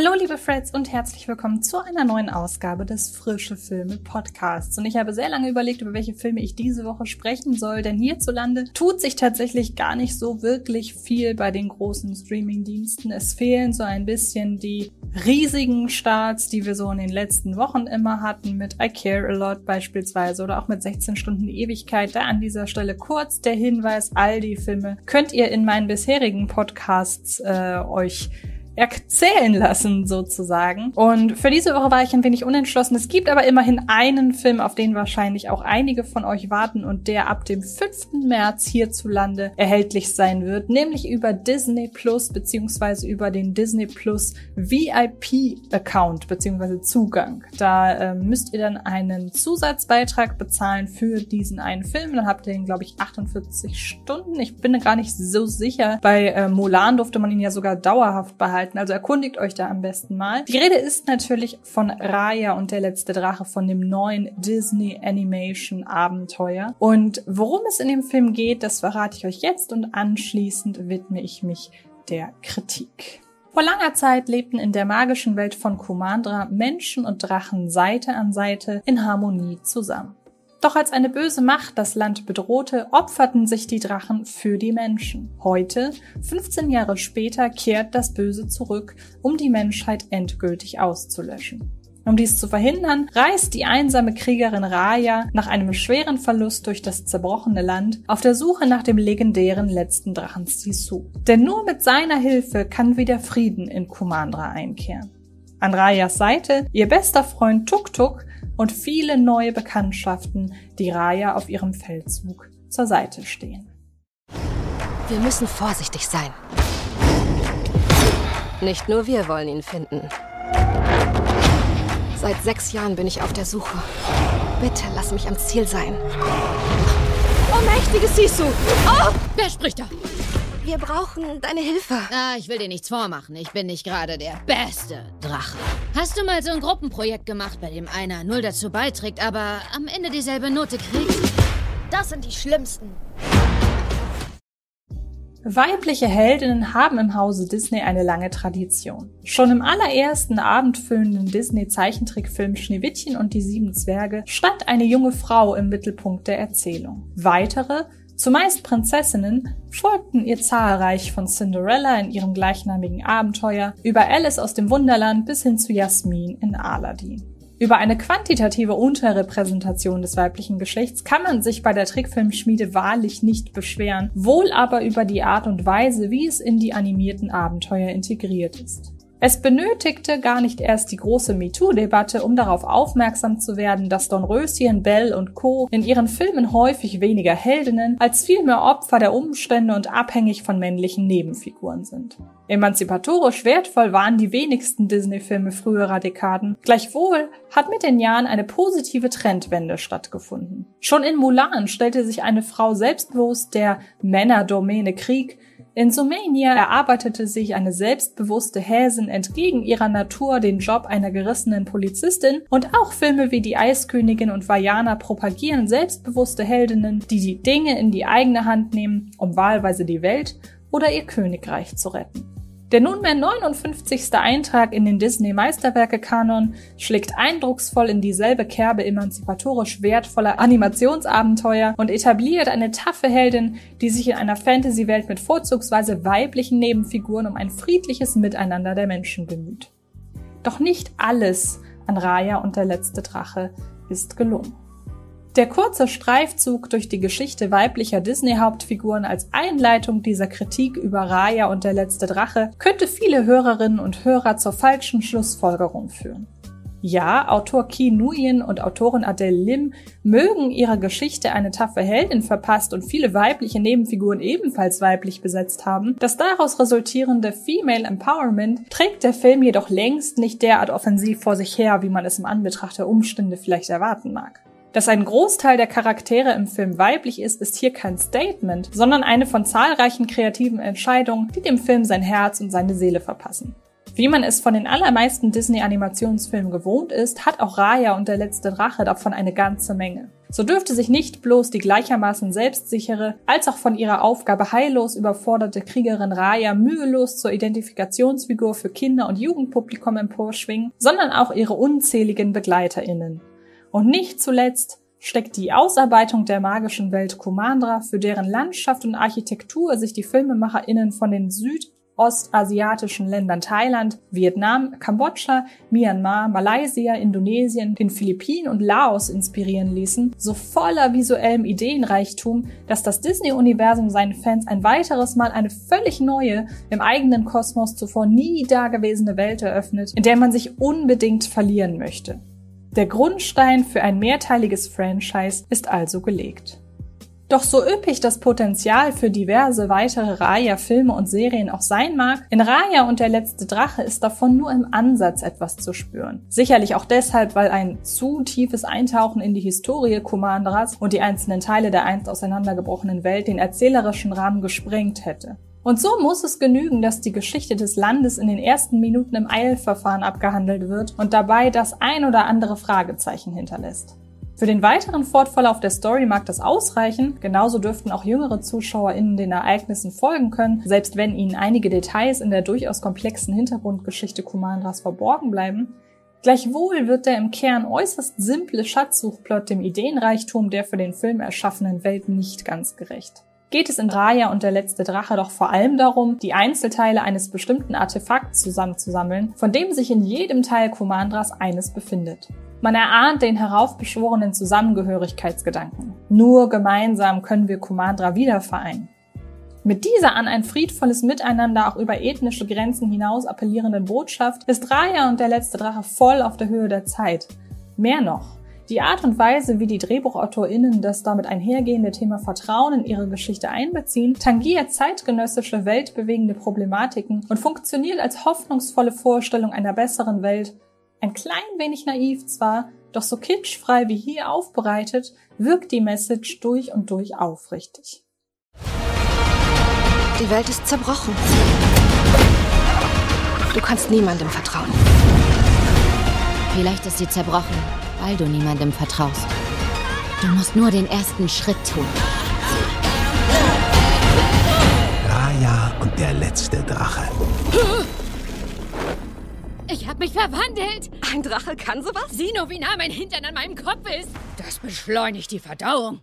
Hallo liebe Freds und herzlich willkommen zu einer neuen Ausgabe des Frische Filme Podcasts. Und ich habe sehr lange überlegt, über welche Filme ich diese Woche sprechen soll, denn hierzulande tut sich tatsächlich gar nicht so wirklich viel bei den großen Streaming-Diensten. Es fehlen so ein bisschen die riesigen Starts, die wir so in den letzten Wochen immer hatten, mit I Care a Lot beispielsweise oder auch mit 16 Stunden Ewigkeit. Da an dieser Stelle kurz der Hinweis, all die Filme könnt ihr in meinen bisherigen Podcasts äh, euch erzählen lassen sozusagen. Und für diese Woche war ich ein wenig unentschlossen. Es gibt aber immerhin einen Film, auf den wahrscheinlich auch einige von euch warten und der ab dem 5. März hierzulande erhältlich sein wird, nämlich über Disney Plus beziehungsweise über den Disney Plus VIP Account beziehungsweise Zugang. Da äh, müsst ihr dann einen Zusatzbeitrag bezahlen für diesen einen Film. Dann habt ihr ihn, glaube ich, 48 Stunden. Ich bin gar nicht so sicher. Bei äh, Mulan durfte man ihn ja sogar dauerhaft behalten halten. Also erkundigt euch da am besten mal. Die Rede ist natürlich von Raya und der letzte Drache, von dem neuen Disney Animation Abenteuer. Und worum es in dem Film geht, das verrate ich euch jetzt und anschließend widme ich mich der Kritik. Vor langer Zeit lebten in der magischen Welt von Kumandra Menschen und Drachen Seite an Seite in Harmonie zusammen. Doch als eine böse Macht das Land bedrohte, opferten sich die Drachen für die Menschen. Heute, 15 Jahre später, kehrt das Böse zurück, um die Menschheit endgültig auszulöschen. Um dies zu verhindern, reist die einsame Kriegerin Raya nach einem schweren Verlust durch das zerbrochene Land auf der Suche nach dem legendären letzten Drachen Sisu. Denn nur mit seiner Hilfe kann wieder Frieden in Kumandra einkehren. An Rayas Seite ihr bester Freund Tuk Tuk, und viele neue Bekanntschaften, die Raya auf ihrem Feldzug zur Seite stehen. Wir müssen vorsichtig sein. Nicht nur wir wollen ihn finden. Seit sechs Jahren bin ich auf der Suche. Bitte lass mich am Ziel sein. Oh, mächtiges Sisu! Oh! Wer spricht da? Wir brauchen deine Hilfe. Ah, ich will dir nichts vormachen. Ich bin nicht gerade der beste Drache. Hast du mal so ein Gruppenprojekt gemacht, bei dem einer null dazu beiträgt, aber am Ende dieselbe Note kriegt? Das sind die schlimmsten. Weibliche Heldinnen haben im Hause Disney eine lange Tradition. Schon im allerersten abendfüllenden Disney-Zeichentrickfilm Schneewittchen und die sieben Zwerge stand eine junge Frau im Mittelpunkt der Erzählung. Weitere Zumeist Prinzessinnen folgten ihr zahlreich von Cinderella in ihrem gleichnamigen Abenteuer über Alice aus dem Wunderland bis hin zu Jasmin in Aladdin. Über eine quantitative Unterrepräsentation des weiblichen Geschlechts kann man sich bei der Trickfilmschmiede wahrlich nicht beschweren, wohl aber über die Art und Weise, wie es in die animierten Abenteuer integriert ist. Es benötigte gar nicht erst die große MeToo-Debatte, um darauf aufmerksam zu werden, dass Dornröschen, Bell und Co. in ihren Filmen häufig weniger Heldinnen als vielmehr Opfer der Umstände und abhängig von männlichen Nebenfiguren sind. Emanzipatorisch wertvoll waren die wenigsten Disney-Filme früherer Dekaden. Gleichwohl hat mit den Jahren eine positive Trendwende stattgefunden. Schon in Mulan stellte sich eine Frau selbstbewusst der Männerdomäne Krieg in Sumania erarbeitete sich eine selbstbewusste Häsin entgegen ihrer Natur den Job einer gerissenen Polizistin und auch Filme wie Die Eiskönigin und Vajana propagieren selbstbewusste Heldinnen, die die Dinge in die eigene Hand nehmen, um wahlweise die Welt oder ihr Königreich zu retten. Der nunmehr 59. Eintrag in den Disney-Meisterwerke-Kanon schlägt eindrucksvoll in dieselbe Kerbe emanzipatorisch wertvoller Animationsabenteuer und etabliert eine taffe Heldin, die sich in einer Fantasy-Welt mit vorzugsweise weiblichen Nebenfiguren um ein friedliches Miteinander der Menschen bemüht. Doch nicht alles an Raya und der letzte Drache ist gelungen. Der kurze Streifzug durch die Geschichte weiblicher Disney-Hauptfiguren als Einleitung dieser Kritik über Raya und der letzte Drache könnte viele Hörerinnen und Hörer zur falschen Schlussfolgerung führen. Ja, Autor Ki Nguyen und Autorin Adele Lim mögen ihrer Geschichte eine taffe Heldin verpasst und viele weibliche Nebenfiguren ebenfalls weiblich besetzt haben. Das daraus resultierende Female Empowerment trägt der Film jedoch längst nicht derart offensiv vor sich her, wie man es im Anbetracht der Umstände vielleicht erwarten mag. Dass ein Großteil der Charaktere im Film weiblich ist, ist hier kein Statement, sondern eine von zahlreichen kreativen Entscheidungen, die dem Film sein Herz und seine Seele verpassen. Wie man es von den allermeisten Disney-Animationsfilmen gewohnt ist, hat auch Raya und der letzte Drache davon eine ganze Menge. So dürfte sich nicht bloß die gleichermaßen selbstsichere als auch von ihrer Aufgabe heillos überforderte Kriegerin Raya mühelos zur Identifikationsfigur für Kinder- und Jugendpublikum emporschwingen, sondern auch ihre unzähligen BegleiterInnen. Und nicht zuletzt steckt die Ausarbeitung der magischen Welt Kumandra, für deren Landschaft und Architektur sich die FilmemacherInnen von den Süd- ostasiatischen Ländern Thailand, Vietnam, Kambodscha, Myanmar, Malaysia, Indonesien, den Philippinen und Laos inspirieren ließen, so voller visuellem Ideenreichtum, dass das Disney-Universum seinen Fans ein weiteres Mal eine völlig neue, im eigenen Kosmos zuvor nie dagewesene Welt eröffnet, in der man sich unbedingt verlieren möchte. Der Grundstein für ein mehrteiliges Franchise ist also gelegt. Doch so üppig das Potenzial für diverse weitere Raya-Filme und Serien auch sein mag, in Raya und der letzte Drache ist davon nur im Ansatz etwas zu spüren. Sicherlich auch deshalb, weil ein zu tiefes Eintauchen in die Historie Kumandras und die einzelnen Teile der einst auseinandergebrochenen Welt den erzählerischen Rahmen gesprengt hätte. Und so muss es genügen, dass die Geschichte des Landes in den ersten Minuten im Eilverfahren abgehandelt wird und dabei das ein oder andere Fragezeichen hinterlässt. Für den weiteren Fortverlauf der Story mag das ausreichen, genauso dürften auch jüngere ZuschauerInnen den Ereignissen folgen können, selbst wenn ihnen einige Details in der durchaus komplexen Hintergrundgeschichte Kumandras verborgen bleiben. Gleichwohl wird der im Kern äußerst simple Schatzsuchplot dem Ideenreichtum der für den Film erschaffenen Welt nicht ganz gerecht geht es in Raya und der letzte Drache doch vor allem darum, die Einzelteile eines bestimmten Artefakts zusammenzusammeln, von dem sich in jedem Teil Kumandras eines befindet. Man erahnt den heraufbeschworenen Zusammengehörigkeitsgedanken. Nur gemeinsam können wir Kumandra wieder vereinen. Mit dieser an ein friedvolles Miteinander auch über ethnische Grenzen hinaus appellierenden Botschaft ist Raya und der letzte Drache voll auf der Höhe der Zeit. Mehr noch. Die Art und Weise, wie die DrehbuchautorInnen das damit einhergehende Thema Vertrauen in ihre Geschichte einbeziehen, tangiert zeitgenössische weltbewegende Problematiken und funktioniert als hoffnungsvolle Vorstellung einer besseren Welt, ein klein wenig naiv zwar, doch so kitschfrei wie hier aufbereitet, wirkt die Message durch und durch aufrichtig. Die Welt ist zerbrochen. Du kannst niemandem vertrauen. Vielleicht ist sie zerbrochen, weil du niemandem vertraust. Du musst nur den ersten Schritt tun. Raya und der letzte Drache. Ich hab mich verwandelt. Ein Drache kann sowas? Sieh nur, wie nah mein Hintern an meinem Kopf ist. Das beschleunigt die Verdauung.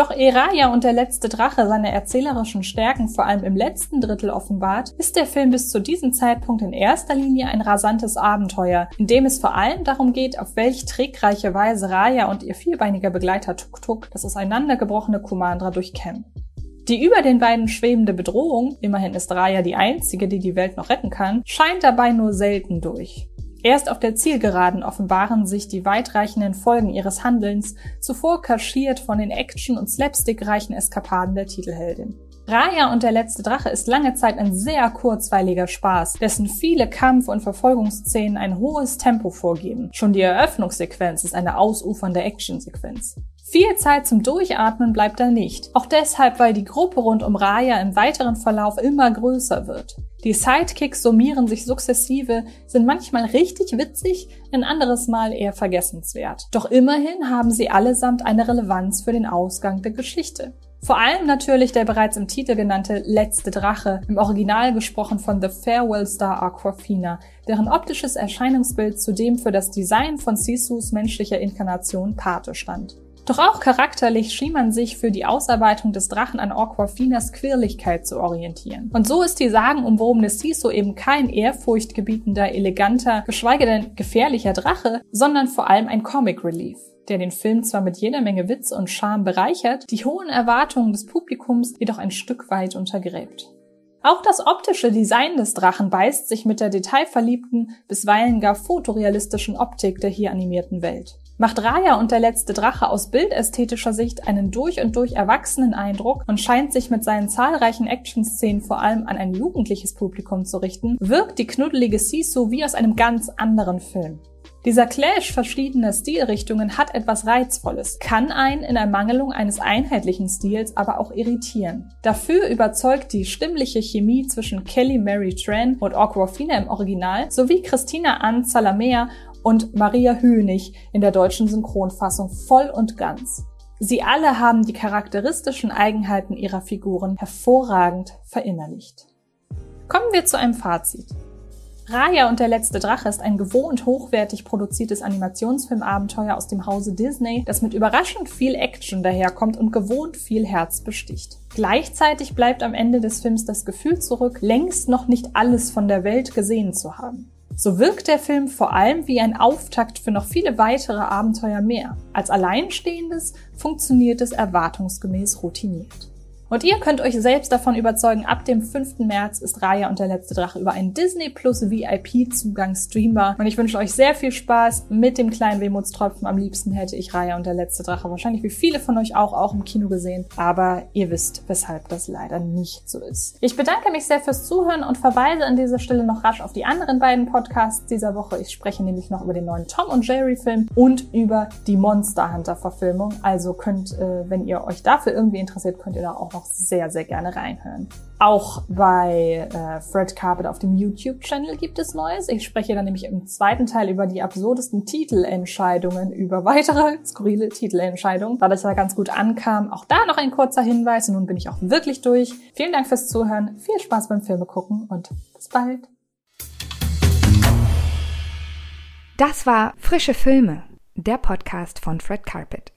Doch ehe Raya und der letzte Drache seine erzählerischen Stärken vor allem im letzten Drittel offenbart, ist der Film bis zu diesem Zeitpunkt in erster Linie ein rasantes Abenteuer, in dem es vor allem darum geht, auf welch trickreiche Weise Raya und ihr vierbeiniger Begleiter Tuk Tuk das auseinandergebrochene Kumandra durchkämmen. Die über den beiden schwebende Bedrohung, immerhin ist Raya die einzige, die die Welt noch retten kann, scheint dabei nur selten durch. Erst auf der Zielgeraden offenbaren sich die weitreichenden Folgen ihres Handelns, zuvor kaschiert von den Action- und Slapstick-reichen Eskapaden der Titelheldin. Raya und der letzte Drache ist lange Zeit ein sehr kurzweiliger Spaß, dessen viele Kampf- und Verfolgungsszenen ein hohes Tempo vorgeben. Schon die Eröffnungssequenz ist eine ausufernde Actionsequenz. Viel Zeit zum Durchatmen bleibt da nicht. Auch deshalb, weil die Gruppe rund um Raya im weiteren Verlauf immer größer wird. Die Sidekicks summieren sich sukzessive, sind manchmal richtig witzig, ein anderes Mal eher vergessenswert. Doch immerhin haben sie allesamt eine Relevanz für den Ausgang der Geschichte. Vor allem natürlich der bereits im Titel genannte Letzte Drache, im Original gesprochen von The Farewell Star Aquafina, deren optisches Erscheinungsbild zudem für das Design von Sisus menschlicher Inkarnation Pate stand. Doch auch charakterlich schien man sich für die Ausarbeitung des Drachen an Aquafinas Quirligkeit zu orientieren. Und so ist die sagenumwobene Siso eben kein ehrfurchtgebietender, eleganter, geschweige denn gefährlicher Drache, sondern vor allem ein Comic Relief der den Film zwar mit jeder Menge Witz und Charme bereichert, die hohen Erwartungen des Publikums jedoch ein Stück weit untergräbt. Auch das optische Design des Drachen beißt sich mit der detailverliebten, bisweilen gar fotorealistischen Optik der hier animierten Welt macht Raya und der letzte Drache aus bildästhetischer Sicht einen durch und durch erwachsenen Eindruck und scheint sich mit seinen zahlreichen Action-Szenen vor allem an ein jugendliches Publikum zu richten, wirkt die knuddelige Sisu wie aus einem ganz anderen Film. Dieser Clash verschiedener Stilrichtungen hat etwas Reizvolles, kann einen in Ermangelung eines einheitlichen Stils aber auch irritieren. Dafür überzeugt die stimmliche Chemie zwischen Kelly Mary Tran und Aquafina im Original sowie Christina Ann Zalamea und Maria Hönig in der deutschen Synchronfassung voll und ganz. Sie alle haben die charakteristischen Eigenheiten ihrer Figuren hervorragend verinnerlicht. Kommen wir zu einem Fazit. Raya und der letzte Drache ist ein gewohnt hochwertig produziertes Animationsfilmabenteuer aus dem Hause Disney, das mit überraschend viel Action daherkommt und gewohnt viel Herz besticht. Gleichzeitig bleibt am Ende des Films das Gefühl zurück, längst noch nicht alles von der Welt gesehen zu haben. So wirkt der Film vor allem wie ein Auftakt für noch viele weitere Abenteuer mehr. Als Alleinstehendes funktioniert es erwartungsgemäß routiniert. Und ihr könnt euch selbst davon überzeugen, ab dem 5. März ist Raya und der letzte Drache über einen Disney Plus VIP-Zugang streambar. Und ich wünsche euch sehr viel Spaß mit dem kleinen Wehmutstropfen. Am liebsten hätte ich Raya und der letzte Drache wahrscheinlich wie viele von euch auch, auch im Kino gesehen. Aber ihr wisst, weshalb das leider nicht so ist. Ich bedanke mich sehr fürs Zuhören und verweise an dieser Stelle noch rasch auf die anderen beiden Podcasts dieser Woche. Ich spreche nämlich noch über den neuen Tom und Jerry Film und über die Monster Hunter Verfilmung. Also könnt, äh, wenn ihr euch dafür irgendwie interessiert, könnt ihr da auch noch auch sehr, sehr gerne reinhören. Auch bei äh, Fred Carpet auf dem YouTube-Channel gibt es Neues. Ich spreche dann nämlich im zweiten Teil über die absurdesten Titelentscheidungen, über weitere skurrile Titelentscheidungen, da das ja ganz gut ankam. Auch da noch ein kurzer Hinweis und nun bin ich auch wirklich durch. Vielen Dank fürs Zuhören, viel Spaß beim Filme gucken und bis bald. Das war Frische Filme, der Podcast von Fred Carpet.